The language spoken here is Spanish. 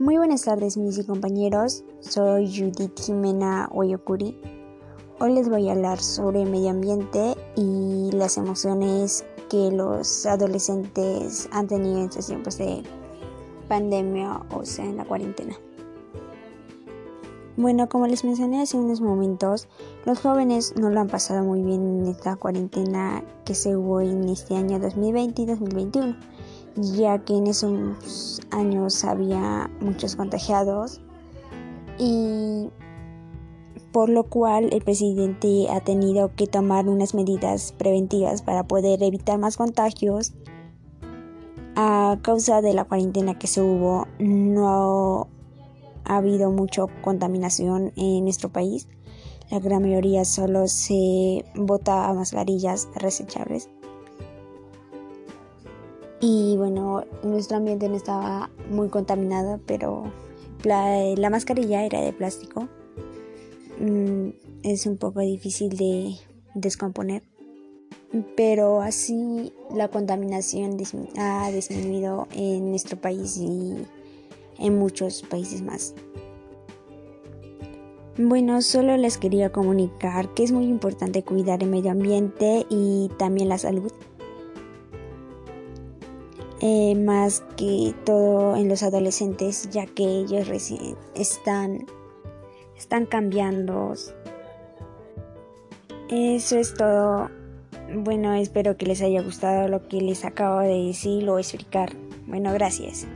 Muy buenas tardes mis compañeros, soy Judith Jimena Oyokuri. Hoy les voy a hablar sobre medio ambiente y las emociones que los adolescentes han tenido en estos tiempos de pandemia, o sea, en la cuarentena. Bueno, como les mencioné hace unos momentos, los jóvenes no lo han pasado muy bien en esta cuarentena que se hubo en este año 2020 y 2021, ya que en esos años había muchos contagiados y por lo cual el presidente ha tenido que tomar unas medidas preventivas para poder evitar más contagios. A causa de la cuarentena que se hubo, no ha habido mucha contaminación en nuestro país. La gran mayoría solo se bota a mascarillas resechables. Y bueno, nuestro ambiente no estaba muy contaminado, pero la, mascarilla era de plástico. Mm, es un poco difícil de descomponer. Pero así la contaminación ha disminuido en nuestro país y en muchos países más. Bueno, solo les quería comunicar que es muy importante cuidar el medio ambiente y también la salud. Eh, más que todo en los adolescentes, ya que ellos recién están, están cambiando. Eso es todo. Bueno, espero que les haya gustado lo que les acabo de decir o explicar. Bueno, gracias.